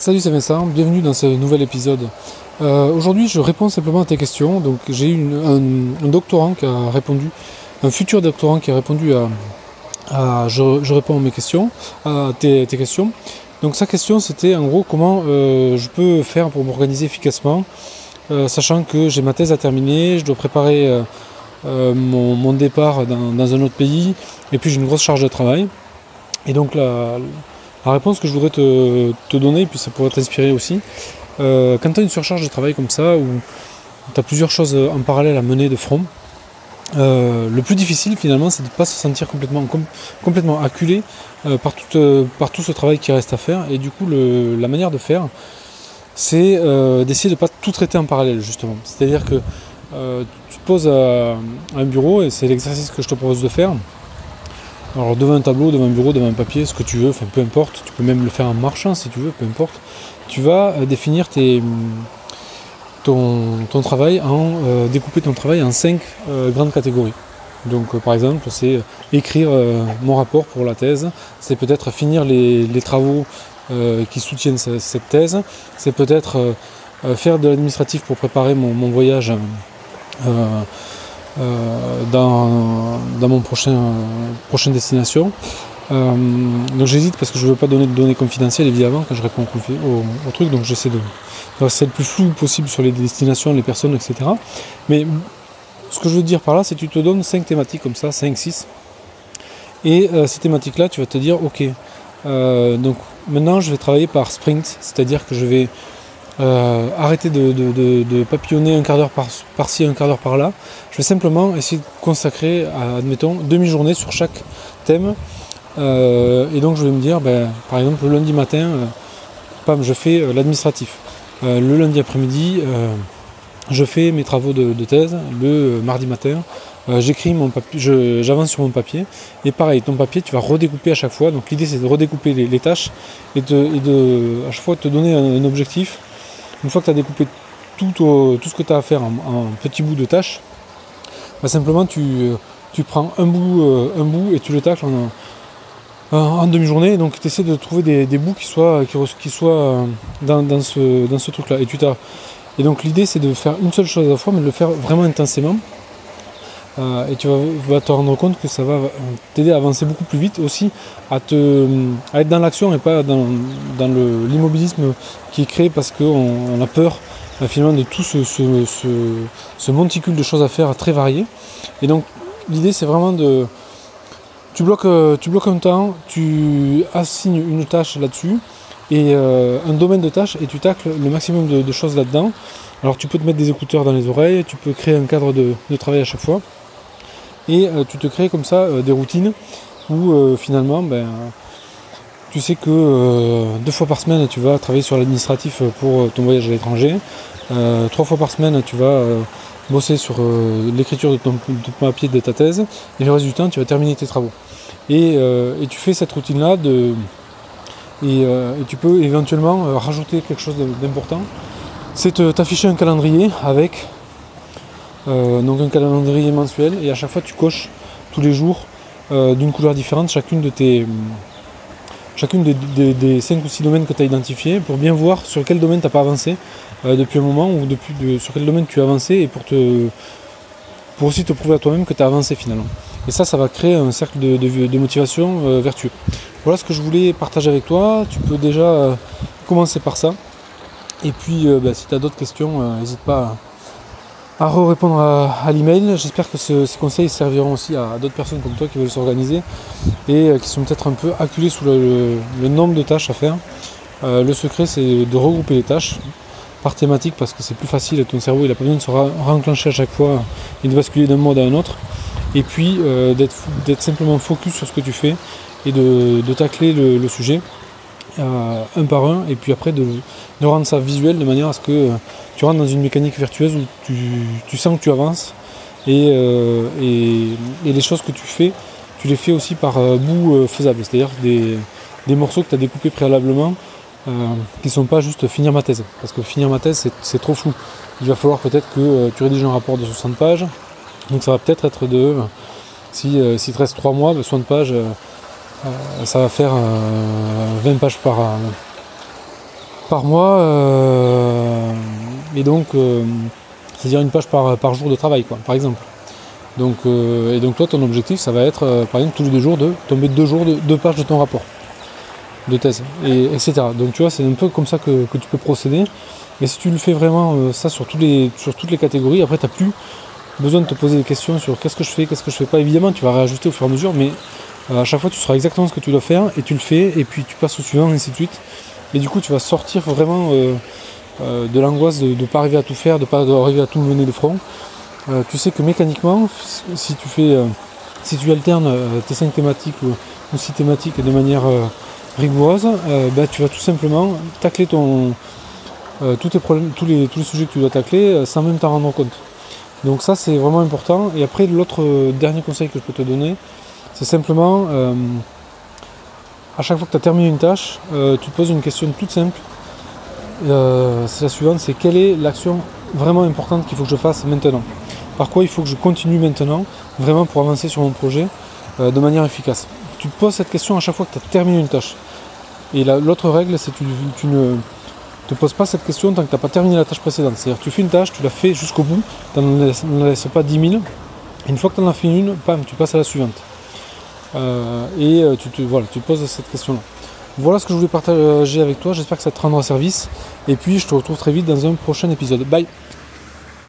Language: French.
Salut, c'est Vincent, bienvenue dans ce nouvel épisode. Euh, aujourd'hui, je réponds simplement à tes questions. Donc, j'ai eu un, doctorant qui a répondu, un futur doctorant qui a répondu à. je, réponds à mes questions, à tes, questions. Donc, sa question, c'était en gros comment euh, je peux faire pour m'organiser efficacement, euh, sachant que j'ai ma thèse à terminer, je dois préparer mon, départ dans, dans, un autre pays, et puis j'ai une grosse charge de travail. Et donc, la la réponse que je voudrais te, donner, puis ça pourrait t'inspirer aussi, euh, quand tu as une surcharge de travail comme ça, où tu as plusieurs choses en parallèle à mener de front, euh, le plus difficile finalement, c'est de ne pas se sentir complètement, acculé euh, par, tout, par, tout, ce travail qui reste à faire. Et du coup, la manière de faire, c'est d'essayer de ne pas tout traiter en parallèle, justement. C'est-à-dire que tu te poses à un bureau, et c'est l'exercice que je te propose de faire. Alors devant un tableau, devant un bureau, devant un papier, ce que tu veux, enfin peu importe, tu peux même le faire en marchant si tu veux, peu importe, tu vas euh, définir tes, ton, travail en euh, découper ton travail en cinq euh, grandes catégories. Donc par exemple c'est écrire mon rapport pour la thèse, c'est peut-être finir les, travaux qui soutiennent cette thèse, c'est peut-être faire de l'administratif pour préparer mon, voyage dans, dans, mon prochain destination. Euh, donc j'hésite parce que je ne veux pas donner de données confidentielles évidemment quand je réponds au, truc, donc j'essaie de, rester le plus flou possible sur les destinations, les personnes, etc. Mais ce que je veux dire par là, c'est que tu te donnes 5 thématiques comme ça, 5, 6. Et euh, ces thématiques-là, tu vas te dire, ok, donc maintenant je vais travailler par sprint, c'est-à-dire que je vais euh, arrêter de, papillonner un quart d'heure par-ci, un quart d'heure par-là. Je vais simplement essayer de consacrer, admettons, demi-journée sur chaque thème. Euh, et donc je vais me dire, ben, par exemple, le lundi matin, euh, je fais l'administratif. le lundi après-midi, je fais mes travaux de, thèse. Le mardi matin, j'écris mon papier, j'avance sur mon papier. Et pareil, ton papier, tu vas redécouper à chaque fois. Donc l'idée, c'est de redécouper les, tâches et de, à chaque fois te donner un objectif une fois que tu as découpé tout, tout, ce que tu as à faire en, petits bouts de tâches, bah, simplement tu, prends un bout, euh, un bout et tu le tâches en, demi-journée. Donc tu essaies de trouver des, bouts qui soient, qui, soient euh, dans, ce, dans ce truc-là. Et, et donc l'idée c'est de faire une seule chose à la fois, mais de le faire vraiment intensément. Euh, et tu vas, te rendre compte que ça va t'aider à avancer beaucoup plus vite aussi, à, te, être dans l'action et pas dans, l'immobilisme qui est créé parce qu'on a peur euh, finalement de tout ce, monticule de choses à faire très variées. Et donc l'idée c'est vraiment de... Tu bloques, euh, tu bloques un temps, tu assignes une tâche là-dessus et un domaine de tâche et tu tacles le maximum de, choses là-dedans. Alors tu peux te mettre des écouteurs dans les oreilles, tu peux créer un cadre de travail à chaque fois et euh, tu te crées comme ça euh, des routines où euh, finalement ben, tu sais que deux fois par semaine tu vas travailler sur l'administratif pour ton voyage à l'étranger, trois fois par semaine tu vas bosser sur l'écriture de ton, papier de ta thèse, et le reste du temps tu vas terminer tes travaux. Et, tu fais cette routine là de, et, tu peux éventuellement rajouter quelque chose d'important, c'est t'afficher un calendrier avec euh, donc un calendrier mensuel et à chaque fois tu coches tous les jours euh, d'une couleur différente chacune de tes chacune des, 5 ou 6 domaines que tu as identifiés pour bien voir sur quel domaine tu n'as pas avancé euh, depuis un moment ou depuis sur quel domaine tu as avancé et pour te pour aussi te prouver à toi-même que tu as avancé finalement. Et ça, ça va créer un cercle de, motivation vertueux. Voilà ce que je voulais partager avec toi. Tu peux déjà commencer par ça. Et puis, bah, si tu as d'autres questions, n'hésite pas à à répondre à, l'email. J'espère que ces conseils serviront aussi à, d'autres personnes comme toi qui veulent s'organiser et euh, qui sont peut-être un peu acculées sous le, nombre de tâches à faire. Euh, le secret c'est de regrouper les tâches par thématique parce que c'est plus facile, ton cerveau il n'a pas besoin de se renclencher à chaque fois et de basculer d'un mode à un autre. Et puis euh, d'être simplement focus sur ce que tu fais et de, tacler le sujet. Un par un, et puis après de, rendre ça visuel de manière à ce que euh, tu rentres dans une mécanique vertueuse où tu, sens que tu avances euh, et, les choses que tu fais, tu les fais aussi par bout faisable, c'est-à-dire des, morceaux que tu as découpés préalablement qui ne sont pas juste finir ma thèse, parce que finir ma thèse c'est trop flou. Il va falloir peut-être que tu rédiges un rapport de 60 pages, donc ça va peut-être être de, si, te reste 3 mois, 60 pages, euh, ça va faire 20 euh, pages par, par mois. et donc, c'est-à-dire une page par, jour de travail, quoi, par exemple. Donc, et donc toi, ton objectif, ça va être, par exemple, tous les deux jours, de tomber deux jours de deux pages de ton rapport de thèse, et, etc. Donc tu vois, c'est un peu comme ça que, tu peux procéder. Et si tu le fais vraiment ça sur, tous les, sur toutes les catégories, après tu n'as plus besoin de te poser des questions sur qu'est-ce que je fais, qu'est-ce que je fais pas. Évidemment, tu vas réajuster au fur et à mesure, mais à chaque fois, tu sauras exactement ce que tu dois faire et tu le fais, et puis tu passes au suivant, et ainsi de suite. Et du coup, tu vas sortir vraiment euh, euh, de l'angoisse de ne pas arriver à tout faire, de ne pas arriver à tout mener de front. Euh, tu sais que mécaniquement, si tu fais, si tu alternes tes cinq thématiques ou, six thématiques de manière rigoureuse, bah, tu vas tout simplement tacler ton, tous les, sujets que tu dois tacler sans même t'en rendre compte. Donc ça c'est vraiment important. Et après l'autre dernier conseil que je peux te donner, c'est simplement, à chaque fois que tu as terminé une tâche, euh, tu te poses une question toute simple. Euh, c'est la suivante, c'est quelle est l'action vraiment importante qu'il faut que je fasse maintenant? Par quoi il faut que je continue maintenant, vraiment pour avancer sur mon projet de manière efficace? Tu te poses cette question à chaque fois que tu as terminé une tâche. Et l'autre règle, c'est que tu, ne te poses pas cette question tant que tu n'as pas terminé la tâche précédente. C'est-à-dire tu fais une tâche, tu la fais jusqu'au bout, tu n'en laisses, pas 10 000. une fois que tu en as fait une, pam, tu passes à la suivante. Euh, et euh, tu te, voilà, tu poses cette question-là. Voilà ce que je voulais partager avec toi, j'espère que ça te rendra service. Et puis je te retrouve très vite dans un prochain épisode. Bye